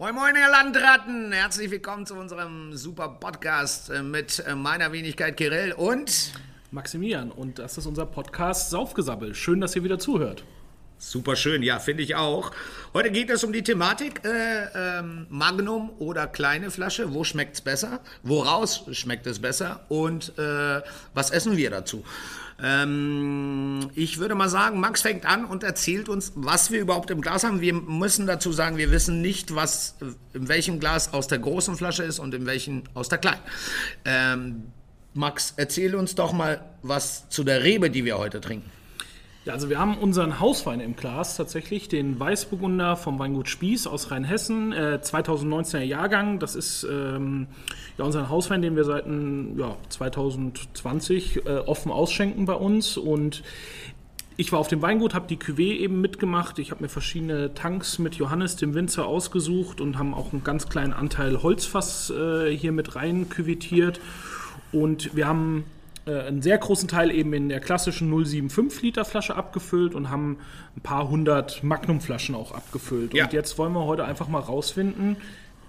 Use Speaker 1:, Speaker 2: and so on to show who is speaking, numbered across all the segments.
Speaker 1: Moin Moin, ihr Landratten! Herzlich willkommen zu unserem super Podcast äh, mit äh, meiner Wenigkeit Kirill und
Speaker 2: Maximilian. Und das ist unser Podcast Saufgesabbel. Schön, dass ihr wieder zuhört.
Speaker 1: Super schön, ja, finde ich auch. Heute geht es um die Thematik äh, ähm, Magnum oder kleine Flasche. Wo schmeckt es besser? Woraus schmeckt es besser? Und äh, was essen wir dazu? Ähm, ich würde mal sagen, Max fängt an und erzählt uns, was wir überhaupt im Glas haben. Wir müssen dazu sagen, wir wissen nicht, was in welchem Glas aus der großen Flasche ist und in welchem aus der kleinen. Ähm, Max, erzähl uns doch mal was zu der Rebe, die wir heute trinken.
Speaker 2: Ja, also wir haben unseren Hauswein im Glas tatsächlich, den Weißburgunder vom Weingut Spieß aus Rheinhessen, äh, 2019er Jahrgang. Das ist ähm, ja unser Hauswein, den wir seit ja, 2020 äh, offen ausschenken bei uns und ich war auf dem Weingut, habe die Cuvée eben mitgemacht. Ich habe mir verschiedene Tanks mit Johannes, dem Winzer, ausgesucht und haben auch einen ganz kleinen Anteil Holzfass äh, hier mit rein küvetiert. Und wir haben äh, einen sehr großen Teil eben in der klassischen 075 Liter Flasche abgefüllt und haben ein paar hundert Magnum Flaschen auch abgefüllt. Ja. Und jetzt wollen wir heute einfach mal rausfinden,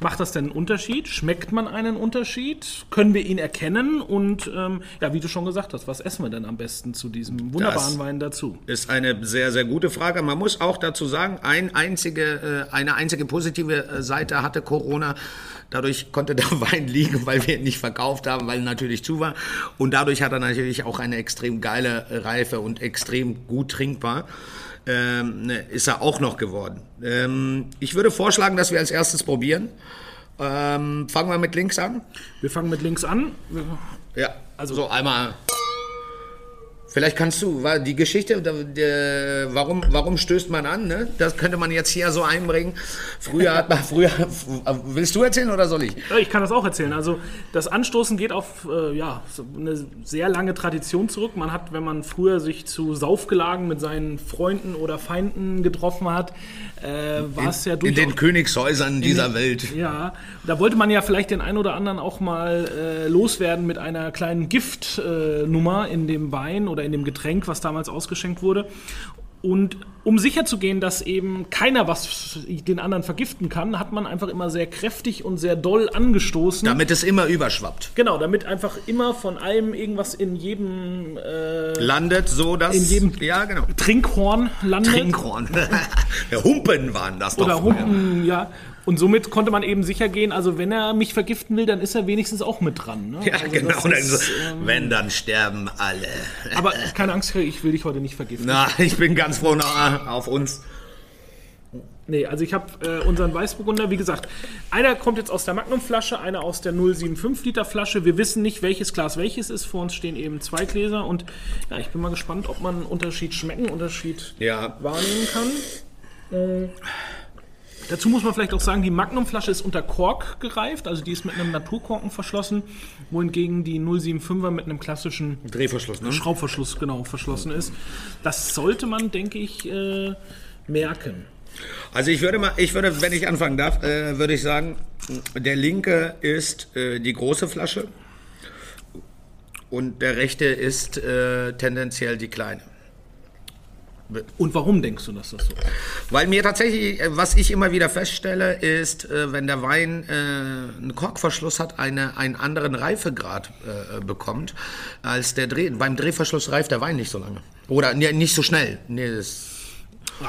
Speaker 2: Macht das denn einen Unterschied? Schmeckt man einen Unterschied? Können wir ihn erkennen? Und ähm, ja, wie du schon gesagt hast, was essen wir denn am besten zu diesem wunderbaren das Wein dazu?
Speaker 1: Ist eine sehr, sehr gute Frage. Man muss auch dazu sagen, ein einzige, äh, eine einzige positive äh, Seite hatte Corona. Dadurch konnte der Wein liegen, weil wir ihn nicht verkauft haben, weil er natürlich zu war. Und dadurch hat er natürlich auch eine extrem geile Reife und extrem gut trinkbar ähm, ne, ist er auch noch geworden. Ähm, ich würde vorschlagen, dass wir als erstes probieren. Ähm, fangen wir mit links an.
Speaker 2: Wir fangen mit links an.
Speaker 1: Ja, also so einmal Vielleicht kannst du, die Geschichte, warum, warum stößt man an, ne? das könnte man jetzt hier so einbringen. Früher hat man, früher, willst du erzählen oder soll ich?
Speaker 2: Ich kann das auch erzählen. Also das Anstoßen geht auf äh, ja, eine sehr lange Tradition zurück. Man hat, wenn man früher sich zu Saufgelagen mit seinen Freunden oder Feinden getroffen hat, äh, war es ja
Speaker 1: durchaus... In den Königshäusern dieser den, Welt.
Speaker 2: Ja, da wollte man ja vielleicht den einen oder anderen auch mal äh, loswerden mit einer kleinen Giftnummer in dem Wein oder oder in dem Getränk, was damals ausgeschenkt wurde. Und um sicherzugehen, dass eben keiner was den anderen vergiften kann, hat man einfach immer sehr kräftig und sehr doll angestoßen.
Speaker 1: Damit es immer überschwappt.
Speaker 2: Genau, damit einfach immer von allem irgendwas in jedem
Speaker 1: äh, landet, so dass
Speaker 2: in jedem
Speaker 1: ja, genau.
Speaker 2: Trinkhorn landet.
Speaker 1: Trinkhorn. Humpen waren das
Speaker 2: doch. Oder früher. Humpen, ja. Und somit konnte man eben sicher gehen, also wenn er mich vergiften will, dann ist er wenigstens auch mit dran. Ne?
Speaker 1: Ja,
Speaker 2: also
Speaker 1: genau. Ist, ähm, wenn, dann sterben alle.
Speaker 2: Aber keine Angst, ich will dich heute nicht vergiften.
Speaker 1: Na, ich bin ganz froh auf uns.
Speaker 2: Nee, also ich habe äh, unseren Weißburgunder, wie gesagt, einer kommt jetzt aus der Magnumflasche, einer aus der 075 Liter Flasche. Wir wissen nicht, welches Glas welches ist. Vor uns stehen eben zwei Gläser und ja, ich bin mal gespannt, ob man einen Unterschied schmecken, Unterschied ja. wahrnehmen kann. Äh, Dazu muss man vielleicht auch sagen, die Magnumflasche ist unter Kork gereift, also die ist mit einem Naturkorken verschlossen, wohingegen die 075er mit einem klassischen
Speaker 1: Drehverschluss, ne?
Speaker 2: Schraubverschluss genau verschlossen ist. Das sollte man, denke ich, äh, merken.
Speaker 1: Also ich würde mal, ich würde, wenn ich anfangen darf, äh, würde ich sagen, der linke ist äh, die große Flasche und der rechte ist äh, tendenziell die kleine.
Speaker 2: Und warum denkst du, dass das so ist?
Speaker 1: Weil mir tatsächlich, äh, was ich immer wieder feststelle, ist, äh, wenn der Wein äh, einen Korkverschluss hat, eine, einen anderen Reifegrad bekommt, als der Dreh. Beim Drehverschluss reift der Wein nicht so lange. Oder nicht so schnell. Nee, das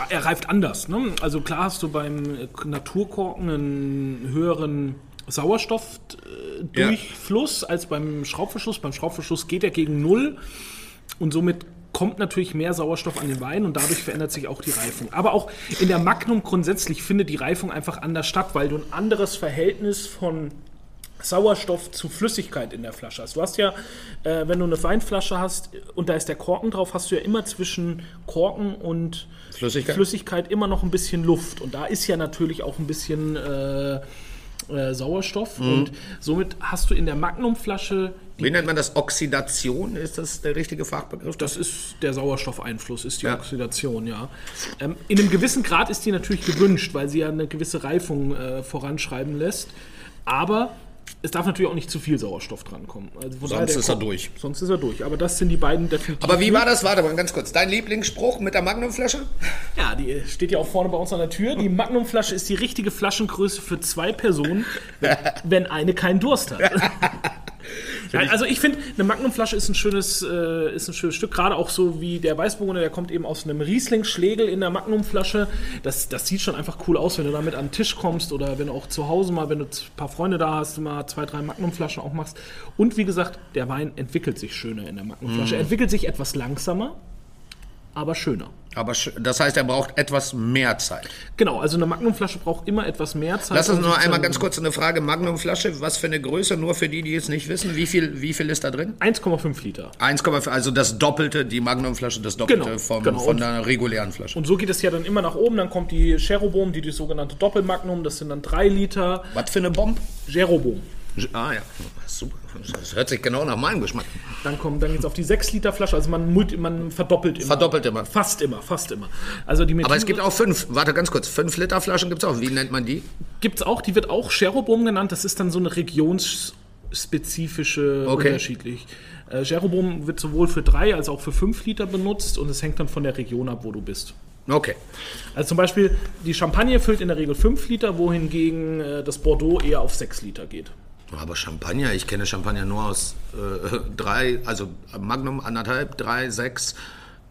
Speaker 2: er reift anders. Ne? Also klar hast du beim Naturkorken einen höheren Sauerstoffdurchfluss ja. als beim Schraubverschluss. Beim Schraubverschluss geht er gegen Null und somit kommt natürlich mehr Sauerstoff an den Wein und dadurch verändert sich auch die Reifung. Aber auch in der Magnum grundsätzlich findet die Reifung einfach anders statt, weil du ein anderes Verhältnis von Sauerstoff zu Flüssigkeit in der Flasche hast. Du hast ja, äh, wenn du eine Weinflasche hast und da ist der Korken drauf, hast du ja immer zwischen Korken und
Speaker 1: Flüssigkeit,
Speaker 2: Flüssigkeit immer noch ein bisschen Luft. Und da ist ja natürlich auch ein bisschen äh, äh, Sauerstoff. Mhm. Und somit hast du in der Magnumflasche.
Speaker 1: Wie nennt man das? Oxidation? Ist das der richtige Fachbegriff?
Speaker 2: Das ist der Sauerstoffeinfluss, ist die ja. Oxidation, ja. Ähm, in einem gewissen Grad ist die natürlich gewünscht, weil sie ja eine gewisse Reifung äh, voranschreiben lässt. Aber es darf natürlich auch nicht zu viel Sauerstoff drankommen. Also
Speaker 1: Sonst ist er durch.
Speaker 2: Sonst ist er durch. Aber das sind die beiden definitiv.
Speaker 1: Aber wie war das? Warte mal ganz kurz. Dein Lieblingsspruch mit der Magnumflasche?
Speaker 2: Ja, die steht ja auch vorne bei uns an der Tür. Die Magnumflasche ist die richtige Flaschengröße für zwei Personen, wenn eine keinen Durst hat. Also ich finde, eine Magnumflasche ist ein schönes, äh, ist ein schönes Stück. Gerade auch so wie der Weißburgunder, der kommt eben aus einem Riesling-Schlegel in der Magnumflasche. Das, das sieht schon einfach cool aus, wenn du damit an den Tisch kommst oder wenn du auch zu Hause mal, wenn du ein paar Freunde da hast, mal zwei, drei Magnumflaschen auch machst. Und wie gesagt, der Wein entwickelt sich schöner in der Magnumflasche. Er entwickelt sich etwas langsamer, aber schöner.
Speaker 1: Aber das heißt, er braucht etwas mehr Zeit.
Speaker 2: Genau, also eine Magnumflasche braucht immer etwas mehr Zeit.
Speaker 1: Lass uns
Speaker 2: um
Speaker 1: nur einmal ganz kurz eine Frage. Magnumflasche, was für eine Größe? Nur für die, die es nicht wissen. Wie viel, wie viel ist da drin?
Speaker 2: 1,5 Liter.
Speaker 1: 1,5, also das Doppelte, die Magnumflasche, das Doppelte
Speaker 2: Genau,
Speaker 1: vom,
Speaker 2: genau.
Speaker 1: von einer regulären Flasche.
Speaker 2: Und so geht es ja dann immer nach oben. Dann kommt die Cherobom, die, die sogenannte Doppelmagnum. Das sind dann 3 Liter.
Speaker 1: Was für eine Bomb?
Speaker 2: Cherobom.
Speaker 1: Ah ja, super. Das hört sich genau nach meinem Geschmack.
Speaker 2: Dann kommt dann jetzt auf die 6 Liter Flasche. Also man, man verdoppelt immer.
Speaker 1: Verdoppelt immer.
Speaker 2: Fast immer, fast immer. Also die
Speaker 1: Aber es gibt auch fünf, warte ganz kurz, fünf Liter Flaschen gibt es auch. Wie nennt man die?
Speaker 2: gibt's auch, die wird auch Cherobom genannt. Das ist dann so eine regionsspezifische
Speaker 1: Okay.
Speaker 2: unterschiedlich. Äh, Cherobom wird sowohl für 3 als auch für 5 Liter benutzt und es hängt dann von der Region ab, wo du bist.
Speaker 1: Okay.
Speaker 2: Also zum Beispiel, die Champagne füllt in der Regel 5 Liter, wohingegen äh, das Bordeaux eher auf 6 Liter geht.
Speaker 1: Aber Champagner, ich kenne Champagner nur aus äh, drei, also Magnum anderthalb, drei, sechs,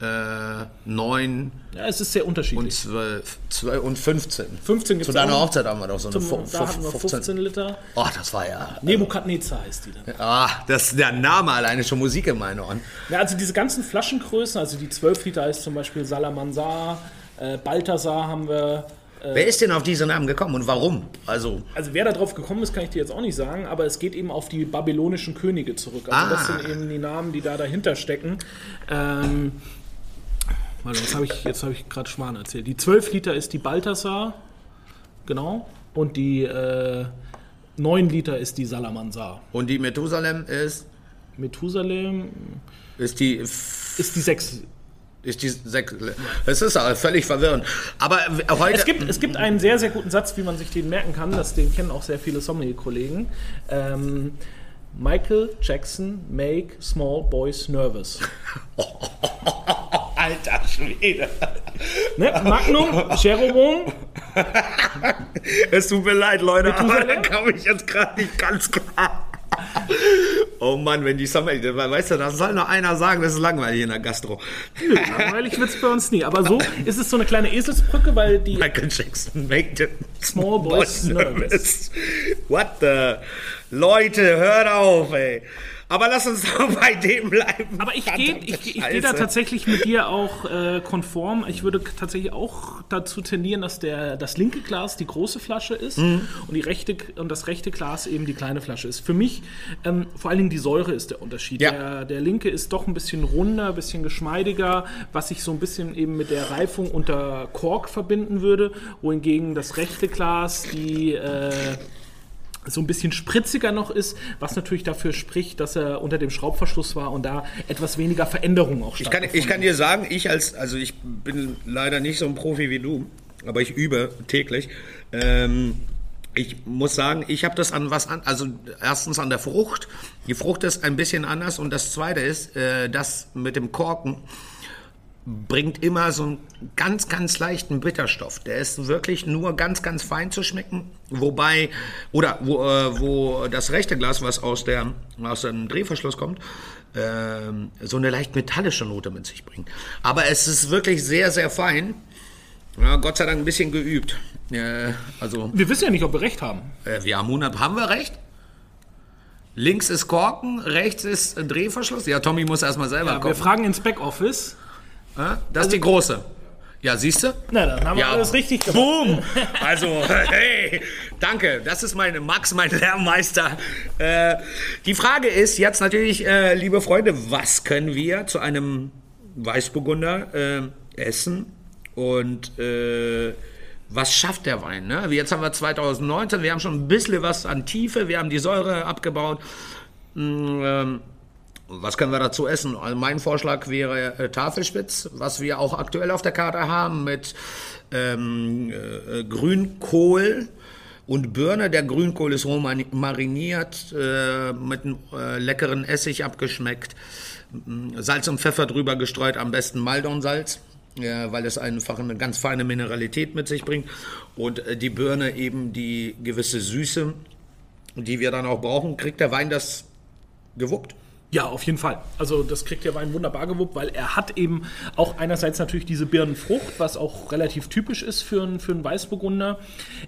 Speaker 1: äh, neun
Speaker 2: Ja, es ist sehr
Speaker 1: und
Speaker 2: unterschiedlich.
Speaker 1: zwölf, zwölf und 15.
Speaker 2: 15 gibt's
Speaker 1: Zu deiner
Speaker 2: auch.
Speaker 1: Hochzeit haben wir doch so eine
Speaker 2: Zum, da hatten wir
Speaker 1: fu-
Speaker 2: 15 Liter.
Speaker 1: Oh, das war ja.
Speaker 2: Nebukadnezar heißt die dann.
Speaker 1: Ah, das der Name alleine schon Musik in meinen Ohren.
Speaker 2: Ja, also diese ganzen Flaschengrößen, also die 12 Liter ist zum Beispiel Salamansar, äh, Balthasar haben wir.
Speaker 1: Wer ist denn auf diese Namen gekommen und warum? Also,
Speaker 2: Also wer da drauf gekommen ist, kann ich dir jetzt auch nicht sagen, aber es geht eben auf die babylonischen Könige zurück. Also das
Speaker 1: Ah.
Speaker 2: sind eben die Namen, die da dahinter stecken. Ähm, warte, was habe ich, jetzt habe ich gerade Schwan erzählt. Die 12 Liter ist die Balthasar, genau, und die äh, 9 Liter ist die Salamansar.
Speaker 1: und die Methusalem ist,
Speaker 2: Methusalem
Speaker 1: ist die
Speaker 2: ist die 6
Speaker 1: ist die sechs. Es ist völlig verwirrend. Aber heute.
Speaker 2: Es gibt, es gibt einen sehr, sehr guten Satz, wie man sich den merken kann. Das, den kennen auch sehr viele Sommelier-Kollegen. Ähm, Michael Jackson make small boys nervous.
Speaker 1: Alter Schwede.
Speaker 2: Ne? Magnum, Cherubim,
Speaker 1: Es tut mir leid, Leute, aber da kam ich jetzt gerade nicht ganz klar. Oh Mann, wenn die Summer, weißt du, das soll noch einer sagen, das ist langweilig in der Gastro.
Speaker 2: langweilig wird es bei uns nie. Aber so ist es so eine kleine Eselsbrücke, weil die
Speaker 1: Michael Jackson make the
Speaker 2: Small boys nervous.
Speaker 1: What the? Leute, hört auf, ey. Aber lass uns doch bei dem bleiben.
Speaker 2: Aber ich gehe ich, ich geh da tatsächlich mit dir auch äh, konform. Ich würde tatsächlich auch dazu tendieren, dass der, das linke Glas die große Flasche ist
Speaker 1: Mhm.
Speaker 2: und, die rechte, und das rechte Glas eben die kleine Flasche ist. Für mich ähm, vor allen Dingen die Säure ist der Unterschied.
Speaker 1: Ja.
Speaker 2: Der, der linke ist doch ein bisschen runder, ein bisschen geschmeidiger, was ich so ein bisschen eben mit der Reifung unter Kork verbinden würde, wohingegen das rechte Glas die... Äh, so ein bisschen spritziger noch ist, was natürlich dafür spricht, dass er unter dem Schraubverschluss war und da etwas weniger Veränderung auch
Speaker 1: Ich kann, ich kann dir sagen, ich als, also ich bin leider nicht so ein Profi wie du, aber ich übe täglich. Ähm, ich muss sagen, ich habe das an was an, also erstens an der Frucht. Die Frucht ist ein bisschen anders und das zweite ist, äh, das mit dem Korken bringt immer so einen ganz, ganz leichten Bitterstoff. Der ist wirklich nur ganz, ganz fein zu schmecken. Wobei, oder wo, äh, wo das rechte Glas, was aus, der, aus dem Drehverschluss kommt, ähm, so eine leicht metallische Note mit sich bringt. Aber es ist wirklich sehr, sehr fein. Ja, Gott sei Dank ein bisschen geübt. Äh, also,
Speaker 2: Wir wissen ja nicht, ob wir recht haben.
Speaker 1: äh, wir haben 100, haben wir recht? Links ist Korken, rechts ist Drehverschluss. Ja, Tommy muss erstmal selber
Speaker 2: Ja, wir
Speaker 1: kommen.
Speaker 2: fragen ins Backoffice.
Speaker 1: Das ist die große. Ja, siehst du?
Speaker 2: Na, dann haben wir
Speaker 1: Ja,
Speaker 2: alles richtig gemacht.
Speaker 1: Boom! Also, hey, danke. Das ist mein Max, mein Lehrmeister. Äh, die Frage ist jetzt natürlich, äh, liebe Freunde, was können wir zu einem Weißburgunder äh, essen und äh, was schafft der Wein? Ne? Jetzt haben wir 2019, wir haben schon ein bisschen was an Tiefe, wir haben die Säure abgebaut. Mm, ähm, was können wir dazu essen? Also mein Vorschlag wäre äh, Tafelspitz, was wir auch aktuell auf der Karte haben mit ähm, äh, Grünkohl Und Birne, der Grünkohl ist roh mariniert, äh, mit einem äh, leckeren Essig abgeschmeckt. Salz und Pfeffer drüber gestreut, am besten Maldonsalz. Ja, weil es einfach eine ganz feine Mineralität mit sich bringt. Und äh, die Birne eben die gewisse Süße, die wir dann auch brauchen. Kriegt der Wein das gewuppt?
Speaker 2: Ja, auf jeden Fall. Also das kriegt der Wein wunderbar gewuppt, weil er hat eben auch einerseits natürlich diese Birnenfrucht, was auch relativ typisch ist für einen, für einen Weißburgunder.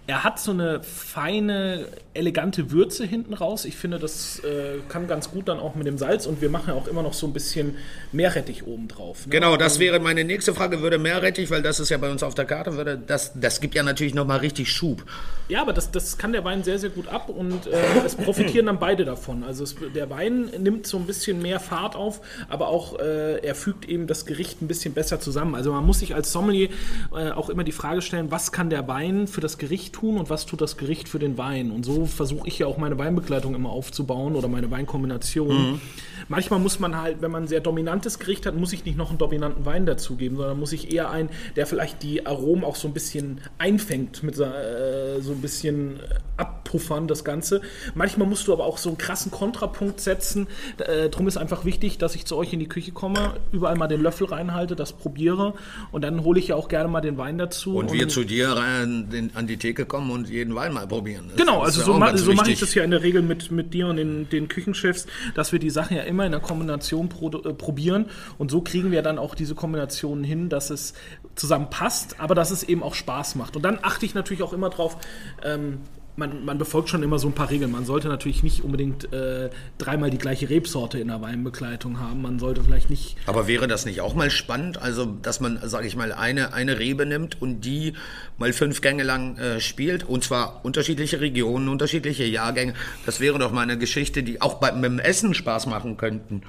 Speaker 2: Er hat so eine feine, elegante Würze hinten raus. Ich finde, das äh, kann ganz gut dann auch mit dem Salz und wir machen ja auch immer noch so ein bisschen Meerrettich oben drauf.
Speaker 1: Ne? Genau, das wäre meine nächste Frage, würde Meerrettich, weil das ist ja bei uns auf der Karte, würde das, das gibt ja natürlich nochmal richtig Schub.
Speaker 2: Ja, aber das, das kann der Wein sehr, sehr gut ab und äh, es profitieren dann beide davon. Also es, der Wein nimmt so ein bisschen mehr Fahrt auf, aber auch äh, er fügt eben das Gericht ein bisschen besser zusammen. Also man muss sich als Sommelier äh, auch immer die Frage stellen, was kann der Wein für das Gericht tun und was tut das Gericht für den Wein? Und so versuche ich ja auch meine Weinbegleitung immer aufzubauen oder meine Weinkombination. Mhm. Manchmal muss man halt, wenn man ein sehr dominantes Gericht hat, muss ich nicht noch einen dominanten Wein dazugeben, sondern muss ich eher einen, der vielleicht die Aromen auch so ein bisschen einfängt, mit äh, so ein bisschen abpuffern, das Ganze. Manchmal musst du aber auch so einen krassen Kontrapunkt setzen. Äh, drum ist einfach wichtig, dass ich zu euch in die Küche komme, überall mal den Löffel reinhalte, das probiere und dann hole ich ja auch gerne mal den Wein dazu.
Speaker 1: Und, und wir zu dir rein, an die Theke kommen und jeden Wein mal probieren.
Speaker 2: Das genau, also so, ma so mache ich das ja in der Regel mit, mit dir und den, den Küchenchefs, dass wir die Sachen ja immer in der Kombination pro, äh, probieren und so kriegen wir dann auch diese Kombinationen hin, dass es zusammen passt, aber dass es eben auch Spaß macht. Und dann achte ich natürlich auch immer drauf, ähm, man, man, befolgt schon immer so ein paar Regeln. Man sollte natürlich nicht unbedingt äh, dreimal die gleiche Rebsorte in der Weinbegleitung haben. Man sollte vielleicht nicht.
Speaker 1: Aber wäre das nicht auch mal spannend? Also, dass man, sage ich mal, eine, eine Rebe nimmt und die mal fünf Gänge lang äh, spielt und zwar unterschiedliche Regionen, unterschiedliche Jahrgänge. Das wäre doch mal eine Geschichte, die auch beim, beim Essen Spaß machen könnten.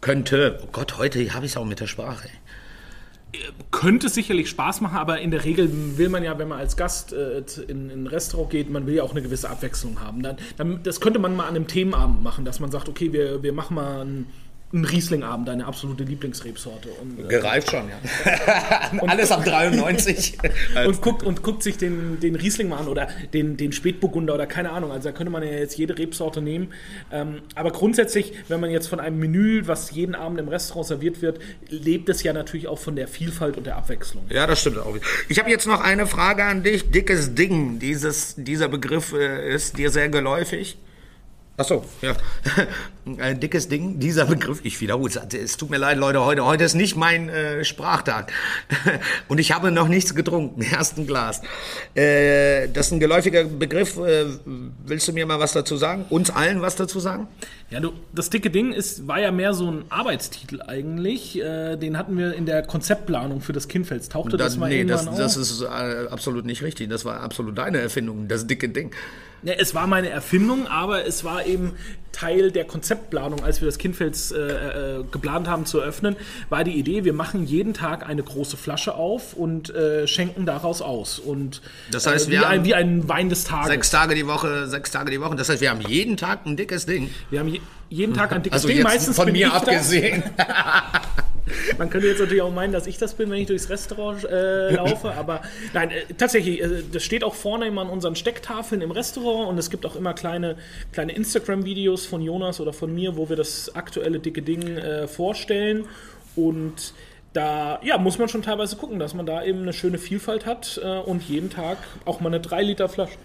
Speaker 1: Könnte. Oh Gott, heute habe ich es auch mit der Sprache.
Speaker 2: Könnte sicherlich Spaß machen, aber in der Regel will man ja, wenn man als Gast äh, in, in, ein Restaurant geht, man will ja auch eine gewisse Abwechslung haben. Dann, dann, das könnte man mal an einem Themenabend machen, dass man sagt, okay, wir, wir machen mal ein ein Rieslingabend, deine absolute Lieblingsrebsorte. Und,
Speaker 1: äh, Gereift schon, ja. Alles ab 93.
Speaker 2: und, guckt, und guckt sich den, den Riesling mal an oder den, den Spätburgunder oder keine Ahnung. Also da könnte man ja jetzt jede Rebsorte nehmen. Ähm, aber grundsätzlich, wenn man jetzt von einem Menü, was jeden Abend im Restaurant serviert wird, lebt es ja natürlich auch von der Vielfalt und der Abwechslung.
Speaker 1: Ja, das stimmt auch. Ich habe jetzt noch eine Frage an dich. Dickes Ding, dieses, dieser Begriff äh, ist dir sehr geläufig. Ach so, ja. Ein dickes Ding, dieser Begriff. Ich wiederhole es. Es tut mir leid, Leute, heute, heute ist nicht mein äh, Sprachtag. Und ich habe noch nichts getrunken, erst ein Glas. Äh, das ist ein geläufiger Begriff. Äh, willst du mir mal was dazu sagen? Uns allen was dazu sagen?
Speaker 2: Ja, du, das dicke Ding ist, war ja mehr so ein Arbeitstitel eigentlich. Äh, den hatten wir in der Konzeptplanung für das Kindfels. Tauchte das, das mal nee,
Speaker 1: irgendwann das, das ist äh, absolut nicht richtig. Das war absolut deine Erfindung, das dicke Ding.
Speaker 2: Ja, es war meine Erfindung, aber es war eben Teil der Konzeptplanung, als wir das Kindfels äh, äh, geplant haben zu eröffnen, war die Idee, wir machen jeden Tag eine große Flasche auf und äh, schenken daraus aus. Und,
Speaker 1: das heißt,
Speaker 2: äh,
Speaker 1: wir
Speaker 2: wie, ein, wie ein Wein des Tages.
Speaker 1: Sechs Tage die Woche, sechs Tage die Woche. Das heißt, wir haben jeden Tag ein dickes Ding.
Speaker 2: Wir haben je, jeden Tag ein dickes
Speaker 1: also
Speaker 2: Ding.
Speaker 1: Meistens von mir abgesehen.
Speaker 2: Man könnte jetzt natürlich auch meinen, dass ich das bin, wenn ich durchs Restaurant äh, laufe, aber nein, äh, tatsächlich, äh, das steht auch vorne immer an unseren Stecktafeln im Restaurant und es gibt auch immer kleine, kleine Instagram-Videos von Jonas oder von mir, wo wir das aktuelle dicke Ding äh, vorstellen und da ja, muss man schon teilweise gucken, dass man da eben eine schöne Vielfalt hat äh, und jeden Tag auch mal eine 3-Liter-Flasche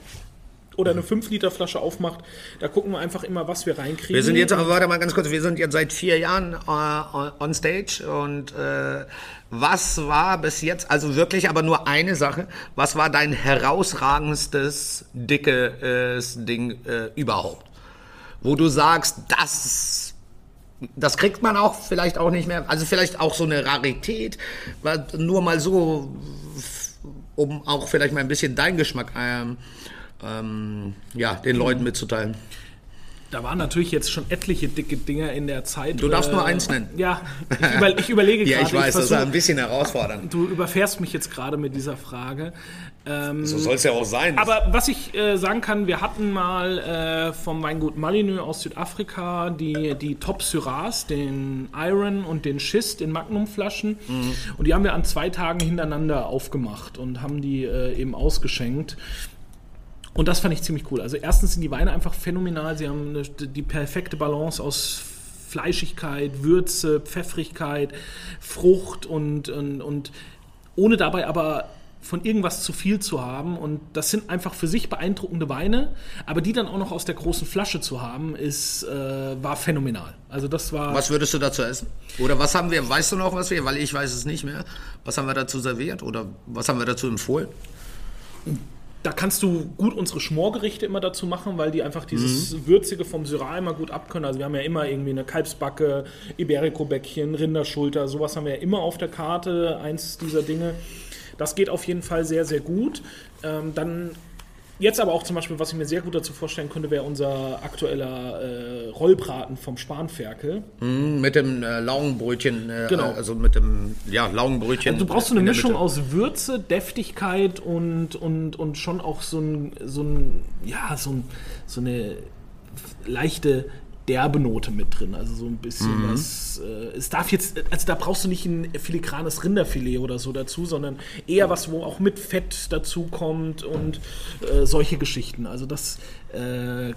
Speaker 2: oder eine 5-Liter-Flasche aufmacht. Da gucken wir einfach immer, was wir reinkriegen.
Speaker 1: Wir sind jetzt, warte mal ganz kurz, wir sind jetzt seit vier Jahren uh, on stage und äh, was war bis jetzt, also wirklich aber nur eine Sache, was war dein herausragendstes, dickes Ding äh, überhaupt? Wo du sagst, das das kriegt man auch vielleicht auch nicht mehr. Also vielleicht auch so eine Rarität, nur mal so, um auch vielleicht mal ein bisschen deinen Geschmack ähm, ähm, ja, den Leuten mitzuteilen.
Speaker 2: Da waren natürlich jetzt schon etliche dicke Dinger in der Zeit.
Speaker 1: Du darfst äh, nur eins nennen.
Speaker 2: Ja, ich, über, ich überlege
Speaker 1: gerade. ja, ich weiß, ich versuch, das ist ein bisschen herausfordernd.
Speaker 2: Du überfährst mich jetzt gerade mit dieser Frage.
Speaker 1: Ähm, so soll es ja auch sein.
Speaker 2: Aber was ich äh, sagen kann, wir hatten mal äh, vom Weingut Malineux aus Südafrika die, die Top Syrahs, den Iron und den Schist in Magnumflaschen. Mhm. Und die haben wir an zwei Tagen hintereinander aufgemacht und haben die äh, eben ausgeschenkt. Und das fand ich ziemlich cool. Also erstens sind die Weine einfach phänomenal. Sie haben eine, die perfekte Balance aus Fleischigkeit, Würze, Pfeffrigkeit, Frucht und, und, und ohne dabei aber von irgendwas zu viel zu haben. Und das sind einfach für sich beeindruckende Weine, aber die dann auch noch aus der großen Flasche zu haben, ist, äh, war phänomenal. Also das war.
Speaker 1: Was würdest du dazu essen? Oder was haben wir, weißt du noch, was wir, weil ich weiß es nicht mehr, was haben wir dazu serviert oder was haben wir dazu empfohlen?
Speaker 2: Da kannst du gut unsere Schmorgerichte immer dazu machen, weil die einfach dieses mhm. Würzige vom Syrah immer gut abkönnen. Also wir haben ja immer irgendwie eine Kalbsbacke, Iberico-Bäckchen, Rinderschulter, sowas haben wir ja immer auf der Karte, eins dieser Dinge. Das geht auf jeden Fall sehr, sehr gut. Ähm, dann Jetzt aber auch zum Beispiel, was ich mir sehr gut dazu vorstellen könnte, wäre unser aktueller äh, Rollbraten vom Spanferkel.
Speaker 1: Mm, mit dem äh, Laugenbrötchen, äh, genau. also mit dem ja, Laugenbrötchen.
Speaker 2: Also du brauchst so eine Mischung aus Würze, Deftigkeit und, und, und schon auch so ein, so ein ja, so, ein, so eine leichte derbe Note mit drin. Also so ein bisschen mhm. was. Äh, es darf jetzt, also da brauchst du nicht ein filigranes Rinderfilet oder so dazu, sondern eher was, wo auch mit Fett dazu kommt und äh, solche Geschichten. Also das äh,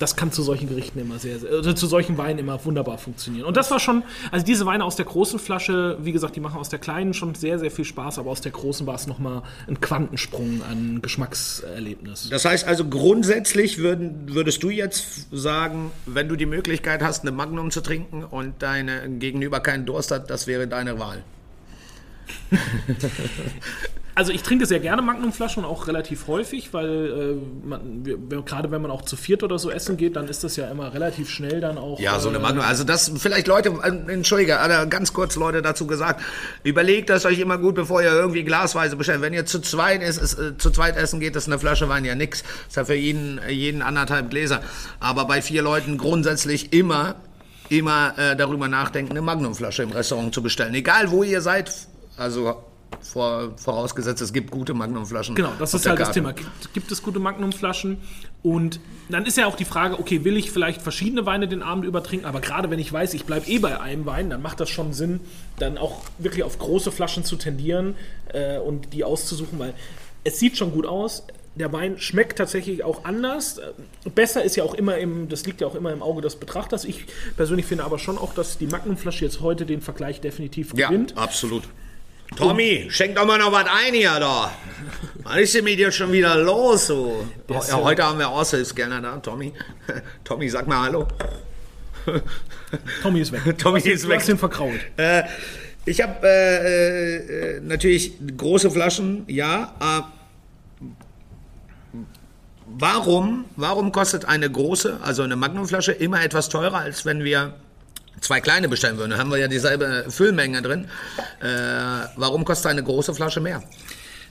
Speaker 2: das kann zu solchen Gerichten immer sehr, sehr also zu solchen Weinen immer wunderbar funktionieren. Und das war schon, also diese Weine aus der großen Flasche, wie gesagt, die machen aus der kleinen schon sehr, sehr viel Spaß, aber aus der großen war es nochmal ein Quantensprung an Geschmackserlebnis.
Speaker 1: Das heißt also grundsätzlich würden, würdest du jetzt sagen, wenn du die Möglichkeit hast, eine Magnum zu trinken und deine Gegenüber keinen Durst hat, das wäre deine Wahl.
Speaker 2: Also ich trinke sehr gerne Magnumflaschen und auch relativ häufig, weil äh, man, wir, gerade wenn man auch zu viert oder so essen geht, dann ist das ja immer relativ schnell dann auch.
Speaker 1: Ja, so eine äh, Magnum. Also das vielleicht Leute, äh, entschuldige, ganz kurz Leute dazu gesagt, überlegt das euch immer gut, bevor ihr irgendwie glasweise bestellt. Wenn ihr zu zweit, ist, ist, äh, zu zweit essen geht, ist eine Flasche Wein ja nix. Ist ja für jeden, jeden anderthalb Gläser. Aber bei vier Leuten grundsätzlich immer immer äh, darüber nachdenken, eine Magnumflasche im Restaurant zu bestellen. Egal wo ihr seid, also vor, vorausgesetzt, es gibt gute Magnumflaschen.
Speaker 2: Genau, das ist halt Karte. das Thema. Gibt, gibt es gute Magnumflaschen? Und dann ist ja auch die Frage, okay, will ich vielleicht verschiedene Weine den Abend über trinken? Aber gerade wenn ich weiß, ich bleibe eh bei einem Wein, dann macht das schon Sinn, dann auch wirklich auf große Flaschen zu tendieren äh, und die auszusuchen, weil es sieht schon gut aus. Der Wein schmeckt tatsächlich auch anders. Besser ist ja auch immer im, das liegt ja auch immer im Auge des Betrachters. Ich persönlich finde aber schon auch, dass die Magnumflasche jetzt heute den Vergleich definitiv gewinnt.
Speaker 1: Ja, absolut. Tommy, schenk doch mal noch was ein hier da. Was ist denn mit dir schon wieder los? So? Ja, heute haben wir Aushilfsgärtner da, Tommy. Tommy, sag mal Hallo.
Speaker 2: Tommy ist weg.
Speaker 1: Tommy ist weg. Du
Speaker 2: hast verkrault.
Speaker 1: Äh, ich habe äh, äh, natürlich große Flaschen, ja. Äh, warum, warum kostet eine große, also eine Magnumflasche, immer etwas teurer, als wenn wir zwei kleine bestellen würden, dann haben wir ja dieselbe Füllmenge drin. Äh, warum kostet eine große Flasche mehr?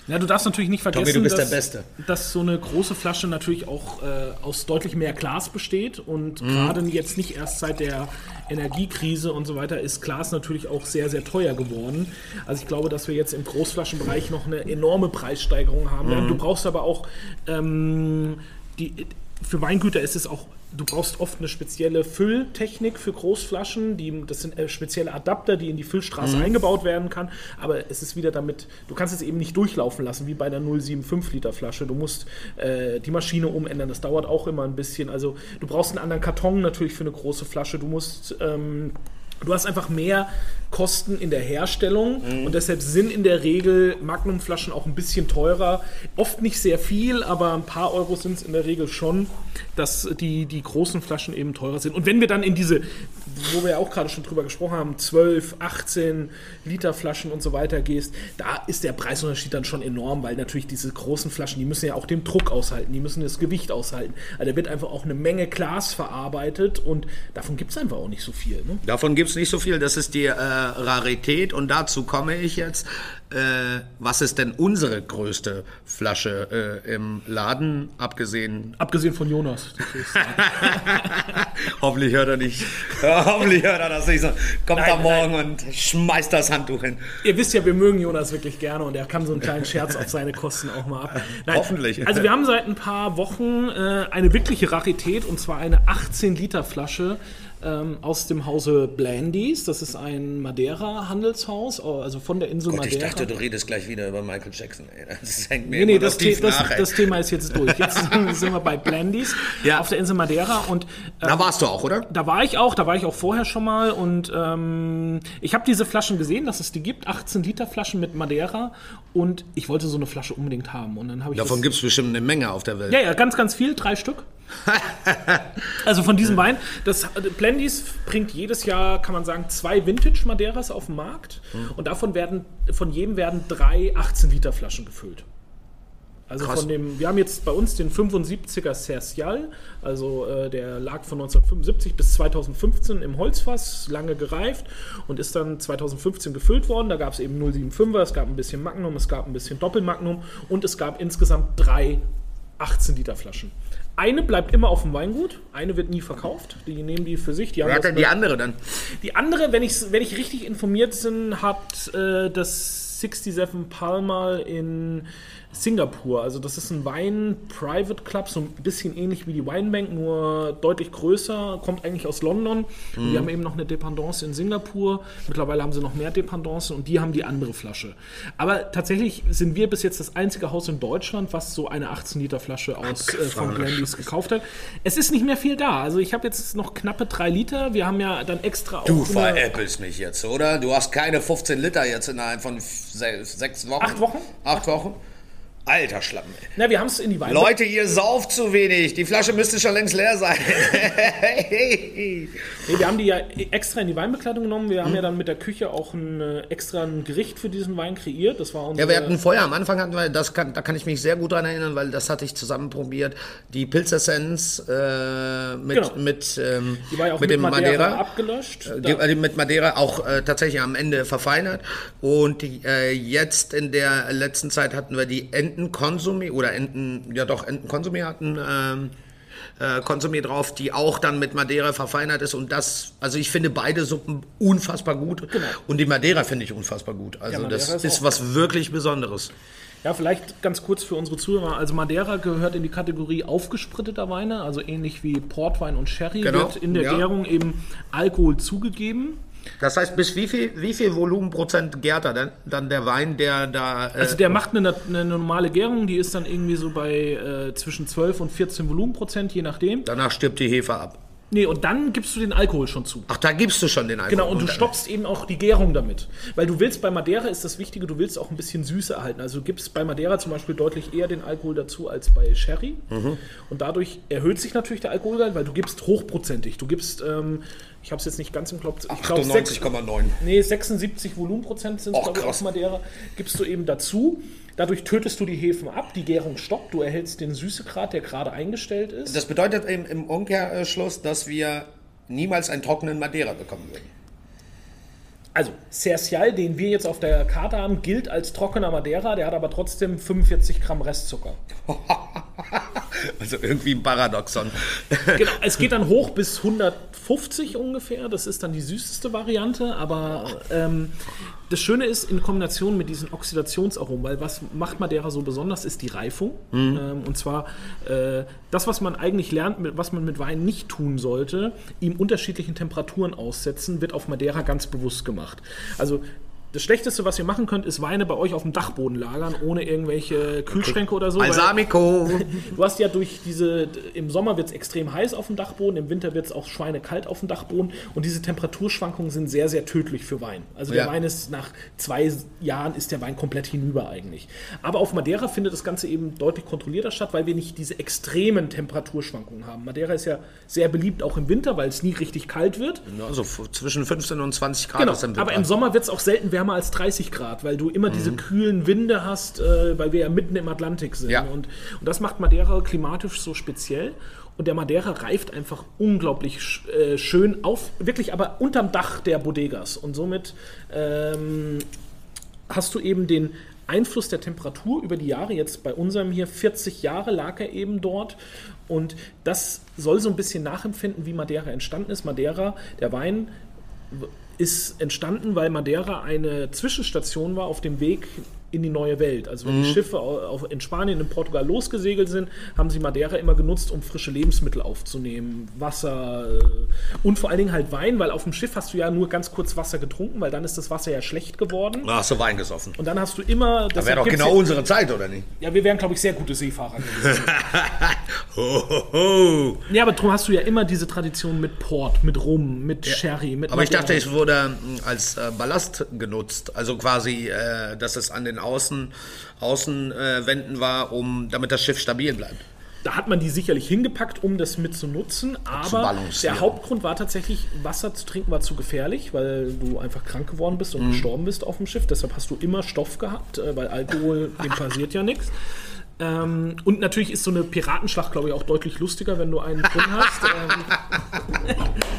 Speaker 2: Ja, du darfst natürlich nicht vergessen,
Speaker 1: Tommy, dass,
Speaker 2: dass, so eine große Flasche natürlich auch äh, aus deutlich mehr Glas besteht und mhm. gerade jetzt nicht erst seit der Energiekrise und so weiter ist Glas natürlich auch sehr, sehr teuer geworden. Also ich glaube, dass wir jetzt im Großflaschenbereich noch eine enorme Preissteigerung haben. Mhm. Du brauchst aber auch ähm, die, für Weingüter ist es auch Du brauchst oft eine spezielle Fülltechnik für Großflaschen. Die, das sind äh, spezielle Adapter, die in die Füllstraße mhm. eingebaut werden kann. Aber es ist wieder damit, du kannst es eben nicht durchlaufen lassen, wie bei einer 075 Liter Flasche. Du musst äh, die Maschine umändern. Das dauert auch immer ein bisschen. Also du brauchst einen anderen Karton natürlich für eine große Flasche. Du musst ähm, Du hast einfach mehr Kosten in der Herstellung mhm. und deshalb sind in der Regel Magnumflaschen auch ein bisschen teurer. Oft nicht sehr viel, aber ein paar Euro sind es in der Regel schon, dass die, die großen Flaschen eben teurer sind. Und wenn wir dann in diese, wo wir ja auch gerade schon drüber gesprochen haben, 12, 18 Liter Flaschen und so weiter gehst, da ist der Preisunterschied dann schon enorm, weil natürlich diese großen Flaschen, die müssen ja auch den Druck aushalten, die müssen das Gewicht aushalten. Also da wird einfach auch eine Menge Glas verarbeitet und davon gibt es einfach auch nicht so viel. Ne?
Speaker 1: Davon gibt es nicht so viel, das ist die äh, Rarität und dazu komme ich jetzt. Äh, was ist denn unsere größte Flasche äh, im Laden, abgesehen...
Speaker 2: Abgesehen von Jonas.
Speaker 1: Hoffentlich hört er nicht. Hoffentlich hört er das nicht so. Kommt nein, da morgen nein. und schmeißt das Handtuch hin.
Speaker 2: Ihr wisst ja, wir mögen Jonas wirklich gerne und er kann so einen kleinen Scherz auf seine Kosten auch mal ab.
Speaker 1: Nein, Hoffentlich.
Speaker 2: Also wir haben seit ein paar Wochen äh, eine wirkliche Rarität und zwar eine 18 Liter Flasche ähm, aus dem Hause Blandys. Das ist ein Madeira-Handelshaus, also von der Insel
Speaker 1: Gott,
Speaker 2: Madeira.
Speaker 1: Ich dachte, du redest gleich wieder über Michael Jackson.
Speaker 2: Das hängt mir nee, nee, das, The das, das, Thema ist jetzt durch. Jetzt sind wir bei Blandys ja. auf der Insel Madeira. Und, ähm,
Speaker 1: da warst du auch, oder?
Speaker 2: Da war ich auch, da war ich auch vorher schon mal. Und ähm, ich habe diese Flaschen gesehen, dass es die gibt, 18 Liter Flaschen mit Madeira. Und ich wollte so eine Flasche unbedingt haben. Und dann ich
Speaker 1: Davon gibt es bestimmt eine Menge auf der Welt.
Speaker 2: Ja, ja, ganz, ganz viel, drei Stück. also von diesem Wein, das Blendys bringt jedes Jahr, kann man sagen, zwei Vintage Madeiras auf den Markt mhm. und davon werden von jedem werden drei 18 Liter Flaschen gefüllt. Also Krass. von dem, wir haben jetzt bei uns den 75er Sercial, also äh, der lag von 1975 bis 2015 im Holzfass, lange gereift und ist dann 2015 gefüllt worden. Da gab es eben 075er, es gab ein bisschen Magnum, es gab ein bisschen Doppelmagnum und es gab insgesamt drei 18 Liter Flaschen. Eine bleibt immer auf dem Weingut, eine wird nie verkauft. Die nehmen die für sich. Die
Speaker 1: Wer hat denn die andere dann?
Speaker 2: Die andere, wenn ich, wenn ich richtig informiert bin, hat äh, das 67 Palmer in Singapur. Also das ist ein Wein-Private Club, so ein bisschen ähnlich wie die Weinbank, nur deutlich größer, kommt eigentlich aus London. Mhm. Die haben eben noch eine Dependance in Singapur. Mittlerweile haben sie noch mehr Dependancen und die haben die andere Flasche. Aber tatsächlich sind wir bis jetzt das einzige Haus in Deutschland, was so eine 18 Liter Flasche aus äh, von Blendys gekauft hat. Es ist nicht mehr viel da. Also ich habe jetzt noch knappe 3 Liter. Wir haben ja dann extra
Speaker 1: Du veräppelst mich jetzt, oder? Du hast keine 15 Liter jetzt innerhalb von sechs Wochen.
Speaker 2: Acht Wochen?
Speaker 1: Acht Wochen? Alter Schlappen.
Speaker 2: Na, wir haben es in die
Speaker 1: Wein. Leute, ihr sauft zu wenig. Die Flasche müsste schon längst leer sein.
Speaker 2: nee, wir haben die ja extra in die Weinbekleidung genommen. Wir haben hm. ja dann mit der Küche auch ein äh, extra ein Gericht für diesen Wein kreiert. Das war
Speaker 1: unser Ja, wir hatten vorher am Anfang hatten wir, das kann, da kann ich mich sehr gut dran erinnern, weil das hatte ich zusammen probiert. Die Pilzessenz äh, mit, genau. mit, ähm,
Speaker 2: die war ja auch mit, mit dem Madeira, Madeira abgelöscht.
Speaker 1: Äh, die, äh, mit Madeira auch äh, tatsächlich am Ende verfeinert. Und die, äh, jetzt in der letzten Zeit hatten wir die Enten Entenkonsumé oder Enten, ja doch, Entenkonsumé hatten ähm, äh, Konsumé drauf, die auch dann mit Madeira verfeinert ist und das, also ich finde beide Suppen unfassbar gut genau. und die Madeira finde ich unfassbar gut. Also ja, das ist, ist was wirklich Besonderes.
Speaker 2: Ja, vielleicht ganz kurz für unsere Zuhörer. Also Madeira gehört in die Kategorie aufgespritteter Weine, also ähnlich wie Portwein und Sherry genau, wird in der ja. Gärung eben Alkohol zugegeben.
Speaker 1: Das heißt, bis wie viel, wie viel Volumenprozent gärt er denn, dann der Wein, der da.
Speaker 2: Äh also der macht eine, eine, normale Gärung, die ist dann irgendwie so bei äh, zwischen 12 und 14 Volumenprozent, je nachdem.
Speaker 1: Danach stirbt die Hefe ab.
Speaker 2: Nee, und dann gibst du den Alkohol schon zu.
Speaker 1: Ach, da gibst du schon den Alkohol.
Speaker 2: Genau, und du stoppst eben auch die Gärung damit. Weil du willst bei Madeira ist das Wichtige, du willst auch ein bisschen Süße erhalten. Also du gibst bei Madeira zum Beispiel deutlich eher den Alkohol dazu als bei Sherry. Mhm. Und dadurch erhöht sich natürlich der Alkoholgehalt, weil du gibst hochprozentig. Du gibst, ähm, ich habe es jetzt nicht ganz im Kopf.
Speaker 1: 98,9.
Speaker 2: Nee, 76 Volumenprozent sind es, glaube ich, auf Madeira. Gibst du eben dazu. Dadurch tötest du die Hefen ab, die Gärung stoppt, du erhältst den Süßegrad, der gerade eingestellt ist.
Speaker 1: Das bedeutet im, im Umkehrschluss, dass wir niemals einen trockenen Madeira bekommen würden.
Speaker 2: Also, Cercial, den wir jetzt auf der Karte haben, gilt als trockener Madeira, der hat aber trotzdem 45 Gramm Restzucker.
Speaker 1: also irgendwie ein Paradoxon.
Speaker 2: genau, es geht dann hoch bis 150 ungefähr, das ist dann die süßeste Variante, aber ähm, das Schöne ist in Kombination mit diesen Oxidationsaromen, weil was macht Madeira so besonders, ist die Reifung. Mhm. Ähm, und zwar äh, das, was man eigentlich lernt, was man mit Wein nicht tun sollte, ihm unterschiedlichen Temperaturen aussetzen, wird auf Madeira ganz bewusst gemacht. Also das Schlechteste, was ihr machen könnt, ist Weine bei euch auf dem Dachboden lagern, ohne irgendwelche Kühlschränke oder so.
Speaker 1: Balsamico!
Speaker 2: Du hast ja durch diese, im Sommer wird es extrem heiß auf dem Dachboden, im Winter wird es auch schweinekalt auf dem Dachboden und diese Temperaturschwankungen sind sehr, sehr tödlich für Wein. Also der ja. Wein ist nach zwei Jahren ist der Wein komplett hinüber eigentlich. Aber auf Madeira findet das Ganze eben deutlich kontrollierter statt, weil wir nicht diese extremen Temperaturschwankungen haben. Madeira ist ja sehr beliebt auch im Winter, weil es nie richtig kalt wird.
Speaker 1: Also zwischen 15 und 20 Grad
Speaker 2: genau, ist im Winter. Aber im Sommer wird es auch selten wärmer als 30 Grad, weil du immer mhm. diese kühlen Winde hast, äh, weil wir ja mitten im Atlantik sind. Ja. Und, und das macht Madeira klimatisch so speziell. Und der Madeira reift einfach unglaublich äh, schön auf, wirklich aber unterm Dach der Bodegas. Und somit ähm, hast du eben den Einfluss der Temperatur über die Jahre. Jetzt bei unserem hier 40 Jahre lag er eben dort. Und das soll so ein bisschen nachempfinden, wie Madeira entstanden ist. Madeira, der Wein ist entstanden, weil Madeira eine Zwischenstation war auf dem Weg in die neue Welt. Also wenn die Schiffe in Spanien, in Portugal losgesegelt sind, haben sie Madeira immer genutzt, um frische Lebensmittel aufzunehmen, Wasser äh, und vor allen Dingen halt Wein, weil auf dem Schiff hast du ja nur ganz kurz Wasser getrunken, weil dann ist das Wasser ja schlecht geworden.
Speaker 1: Da hast du Wein gesoffen.
Speaker 2: Und dann hast du immer.
Speaker 1: Das wäre doch genau unsere Zeit, oder nicht?
Speaker 2: Ja, wir wären, glaube ich, sehr gute Seefahrer gewesen.
Speaker 1: ho, ho, ho.
Speaker 2: ja, aber darum hast du ja immer diese Tradition mit Port, mit Rum, mit Sherry, mit
Speaker 1: Aber ich
Speaker 2: Madeira.
Speaker 1: dachte, es wurde mh, als äh, Ballast genutzt. Also quasi, äh, dass es an den Außen, Außenwänden äh, war, um, damit das Schiff stabil bleibt.
Speaker 2: Da hat man die sicherlich hingepackt, um das mit zu nutzen, aber der Hauptgrund war tatsächlich, Wasser zu trinken war zu gefährlich, weil du einfach krank geworden bist
Speaker 1: Mhm.
Speaker 2: und gestorben bist auf dem Schiff. Deshalb hast du immer Stoff gehabt, äh, weil Alkohol, dem passiert ja nichts. Ähm, und natürlich ist so eine Piratenschlacht, glaube ich, auch deutlich lustiger, wenn du einen drin hast. Ähm,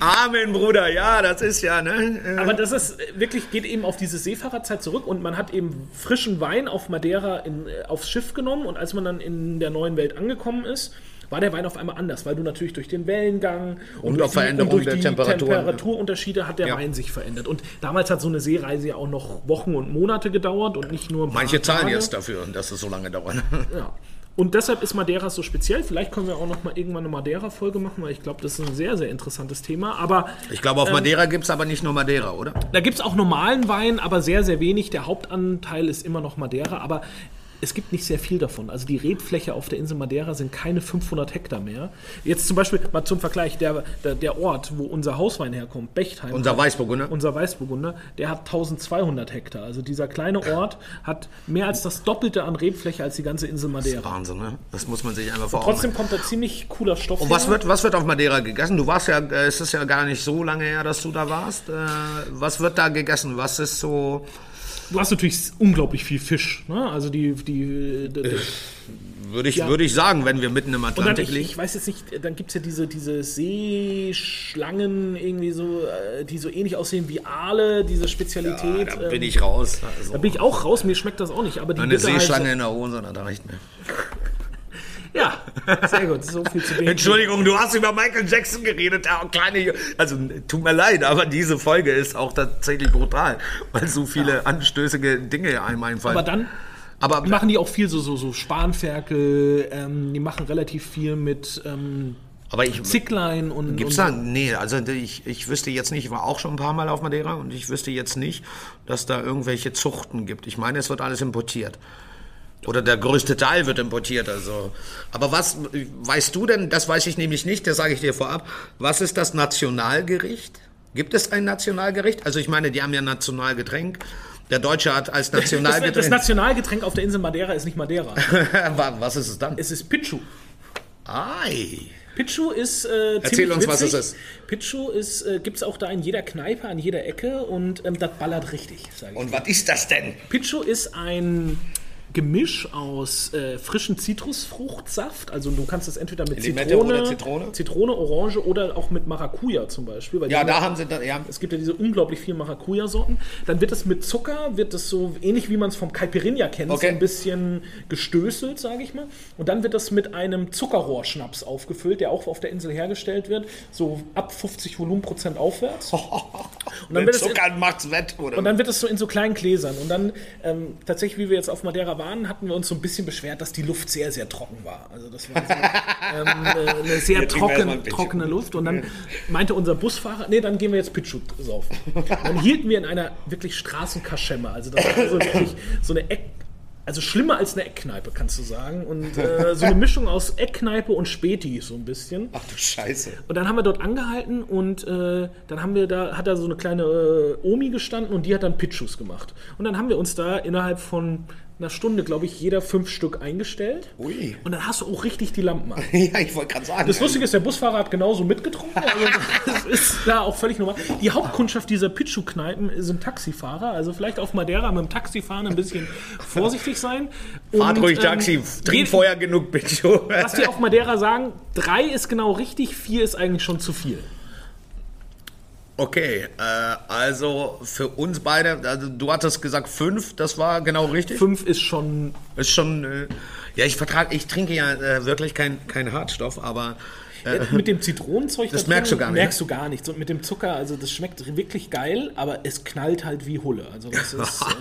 Speaker 1: Amen, Bruder, ja, das ist ja, ne? Äh,
Speaker 2: aber das ist äh, wirklich, geht eben auf diese Seefahrerzeit zurück und man hat eben frischen Wein auf Madeira in, äh, aufs Schiff genommen und als man dann in der neuen Welt angekommen ist, war der Wein auf einmal anders, weil du natürlich durch den Wellengang
Speaker 1: Und
Speaker 2: durch
Speaker 1: auch Veränderung
Speaker 2: und durch die. Temperaturunterschiede hat der
Speaker 1: Ja.
Speaker 2: Wein sich verändert. Und damals hat so eine Seereise ja auch noch Wochen und Monate gedauert und nicht nur
Speaker 1: Manche zahlen
Speaker 2: Tage.
Speaker 1: jetzt dafür, dass es so lange dauert.
Speaker 2: Ja. Und deshalb ist Madeira so speziell. Vielleicht können wir auch noch mal irgendwann eine Madeira-Folge machen, weil ich glaube, das ist ein sehr, sehr interessantes Thema. Aber
Speaker 1: Ich glaube, auf Madeira gibt es aber nicht nur Madeira, oder?
Speaker 2: da gibt es auch normalen Wein, aber sehr, sehr wenig. Der Hauptanteil ist immer noch Madeira, aber es gibt nicht sehr viel davon. Also die Rebfläche auf der Insel Madeira sind keine 500 Hektar mehr. Jetzt zum Beispiel mal zum Vergleich, der, der, der Ort, wo unser Hauswein herkommt, Bechtheim.
Speaker 1: Unser Weißburgunder.
Speaker 2: unser Weißburgunder, der hat 1200 Hektar. Also dieser kleine Ort hat mehr als das Doppelte an Rebfläche als die ganze Insel Madeira.
Speaker 1: Wahnsinn, ne? Das muss man sich einfach vor Augen
Speaker 2: Trotzdem kommt da ziemlich cooler Stoff
Speaker 1: Und was wird, was wird auf Madeira gegessen? Du warst ja, äh, es ist ja gar nicht so lange her, dass du da warst. Äh, was wird da gegessen? Was ist so.
Speaker 2: Du hast natürlich unglaublich viel Fisch. Ne? Also die, die, die
Speaker 1: Würde ich,
Speaker 2: Ja.
Speaker 1: würde ich sagen, wenn wir mitten im Atlantik
Speaker 2: ich,
Speaker 1: liegen.
Speaker 2: ich weiß jetzt nicht, dann gibt es ja diese, diese Seeschlangen, irgendwie so, äh, die so ähnlich aussehen wie Aale, diese Spezialität.
Speaker 1: da bin
Speaker 2: ähm,
Speaker 1: ich raus. Also,
Speaker 2: da bin ich auch raus, mir schmeckt das auch nicht. Aber die
Speaker 1: eine
Speaker 2: halt-
Speaker 1: Seeschlange in der Hose, das reicht mir.
Speaker 2: Ja, sehr gut, so viel zu dem.
Speaker 1: Entschuldigung, du hast über Michael Jackson geredet, ja, kleine, also tut mir leid, aber diese Folge ist auch tatsächlich brutal, weil so viele anstößige Dinge einem einfallen.
Speaker 2: Aber dann
Speaker 1: aber
Speaker 2: machen die auch viel so, so, so Spanferkel, ähm, die machen relativ viel mit ähm,
Speaker 1: aber ich,
Speaker 2: Zicklein und.
Speaker 1: Gibt's da? Nee, also ich, ich wüsste jetzt nicht, ich war auch schon ein paar Mal auf Madeira und ich wüsste jetzt nicht, dass da irgendwelche Zuchten gibt. Ich meine, es wird alles importiert. Oder der größte Teil wird importiert, also. Aber was, weißt du denn, das weiß ich nämlich nicht, das sage ich dir vorab, was ist das Nationalgericht? Gibt es ein Nationalgericht? Also ich meine, die haben ja ein Nationalgetränk. Der Deutsche hat als
Speaker 2: das, das
Speaker 1: Nationalgetränk...
Speaker 2: Nationalgetränk auf der Insel Madeira ist nicht Madeira.
Speaker 1: was ist es dann?
Speaker 2: es ist Pichu.
Speaker 1: Ei.
Speaker 2: Pichu ist äh,
Speaker 1: Erzähl uns, was
Speaker 2: witzig.
Speaker 1: es ist.
Speaker 2: Pichu ist, äh, gibt es auch da in jeder Kneipe, an jeder Ecke und ähm, das ballert richtig, sage ich.
Speaker 1: Und was ist das denn?
Speaker 2: Pichu ist ein Gemisch aus äh, frischen Zitrusfruchtsaft. Also du kannst es entweder mit Zitrone,
Speaker 1: oder Zitrone?
Speaker 2: Zitrone, Orange oder auch mit Maracuja zum Beispiel.
Speaker 1: Ja, da haben sie, da, ja,
Speaker 2: es gibt ja diese unglaublich vielen Maracuja-Sorten. Dann wird es mit Zucker, wird es so ähnlich wie man es vom Caipirinha kennt,
Speaker 1: Okay.
Speaker 2: so ein bisschen gestößelt, sage ich mal. Und dann wird das mit einem Zuckerrohrschnaps aufgefüllt, der auch auf der Insel hergestellt wird, so ab 50 Volumenprozent aufwärts. Und dann wird es
Speaker 1: Zucker macht's wett, oder?
Speaker 2: und dann wird es so in so kleinen Gläsern. Und dann, ähm, tatsächlich, wie wir jetzt auf Madeira waren, hatten wir uns so ein bisschen beschwert, dass die Luft sehr, sehr trocken war. Also das war so, ähm, äh, eine sehr trocken, trockene Luft. Und dann meinte unser Busfahrer, nee, dann gehen wir jetzt Pichu saufen. Dann hielten wir in einer wirklich Straßenkaschemme. Also das war so wirklich so eine Eck... Also schlimmer als eine Eckkneipe, kannst du sagen. Und äh, so eine Mischung aus Eckkneipe und Späti, so ein bisschen.
Speaker 1: Ach du Scheiße.
Speaker 2: Und dann haben wir dort angehalten und äh, dann haben wir da, hat da so eine kleine äh, Omi gestanden und die hat dann Pitchus gemacht. Und dann haben wir uns da innerhalb von einer Stunde, glaube ich, jeder fünf Stück eingestellt.
Speaker 1: Ui.
Speaker 2: Und dann hast du auch richtig die Lampen an.
Speaker 1: Ja, ich wollte gerade sagen.
Speaker 2: Das Lustige ist, der Busfahrer hat genauso mitgetrunken. Also das ist da auch völlig normal. Die Hauptkundschaft dieser Pichu-Kneipen sind Taxifahrer. Also vielleicht auf Madeira mit dem Taxifahren ein bisschen vorsichtig sein.
Speaker 1: Fahrt
Speaker 2: Und,
Speaker 1: ruhig
Speaker 2: ähm,
Speaker 1: Taxi, trink vorher genug, bitte.
Speaker 2: Was die auf Madeira sagen, drei ist genau richtig, vier ist eigentlich schon zu viel.
Speaker 1: Okay, äh, also für uns beide, also du hattest gesagt fünf, das war genau richtig.
Speaker 2: Fünf ist schon.
Speaker 1: Ist schon, äh, ja, ich vertrage, ich trinke ja äh, wirklich kein, kein Hartstoff, aber
Speaker 2: Äh, mit dem Zitronenzeug
Speaker 1: Das
Speaker 2: da
Speaker 1: merkst
Speaker 2: drin
Speaker 1: du gar nicht,
Speaker 2: Merkst du gar nichts. Und mit dem Zucker, also das schmeckt wirklich geil, aber es knallt halt wie Hulle. Also das ist.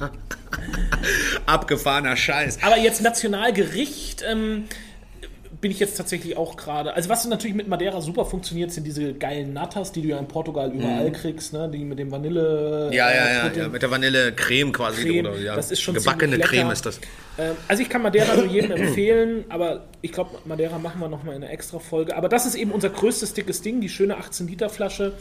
Speaker 2: Ähm,
Speaker 1: abgefahrener Scheiß.
Speaker 2: aber jetzt Nationalgericht. Ähm, bin ich jetzt tatsächlich auch gerade. Also was natürlich mit Madeira super funktioniert, sind diese geilen Natas, die du ja in Portugal überall kriegst, ne? Die mit dem Vanille.
Speaker 1: Mhm. Ja, ja,
Speaker 2: äh,
Speaker 1: ja,
Speaker 2: mit
Speaker 1: ja, der Vanille-Creme quasi.
Speaker 2: Creme,
Speaker 1: oder, ja,
Speaker 2: das ist schon
Speaker 1: Gebackene Creme ist das.
Speaker 2: Ähm, also ich kann Madeira nur jedem empfehlen, aber ich glaube, Madeira machen wir nochmal in einer extra Folge. Aber das ist eben unser größtes, dickes Ding, die schöne 18-Liter-Flasche.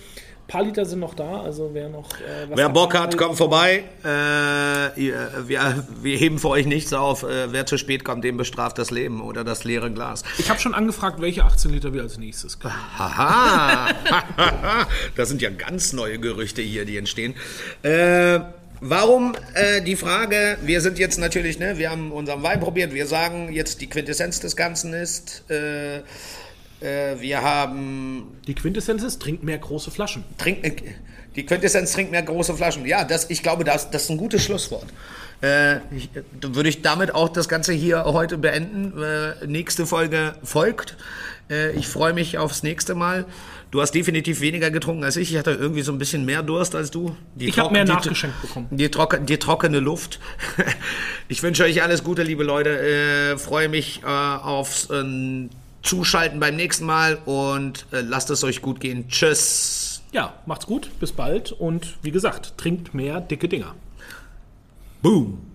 Speaker 2: Ein paar Liter sind noch da, also wer noch äh,
Speaker 1: Wer Bock hat, kommt vorbei. Äh, ihr, wir, wir heben für euch nichts auf. Äh, wer zu spät kommt, dem bestraft das Leben oder das leere Glas.
Speaker 2: Ich habe schon angefragt, welche 18 Liter wir als nächstes kriegen.
Speaker 1: Haha! das sind ja ganz neue Gerüchte hier, die entstehen. Äh, warum äh, die Frage? Wir sind jetzt natürlich, ne, wir haben unseren Wein probiert. Wir sagen jetzt, die Quintessenz des Ganzen ist, äh, äh, wir haben
Speaker 2: Die Quintessenz ist, trinkt mehr große Flaschen.
Speaker 1: Trink, äh, die Quintessenz trinkt mehr große Flaschen. Ja, das, ich glaube, das, das ist ein gutes Schlusswort. Äh, ich, äh, dann würde ich damit auch das Ganze hier heute beenden. Äh, nächste Folge folgt. Äh, ich freue mich aufs nächste Mal. Du hast definitiv weniger getrunken als ich. Ich hatte irgendwie so ein bisschen mehr Durst als du. Die
Speaker 2: Ich hab
Speaker 1: trocken-
Speaker 2: mehr nachgeschenkt bekommen.
Speaker 1: Die, trocken, die trockene Luft. ich wünsche euch alles Gute, liebe Leute. Äh, freue mich äh, aufs äh, Zuschalten beim nächsten Mal und äh, lasst es euch gut gehen. Tschüss.
Speaker 2: Ja, macht's gut, bis bald und wie gesagt, trinkt mehr dicke Dinger.
Speaker 1: Boom.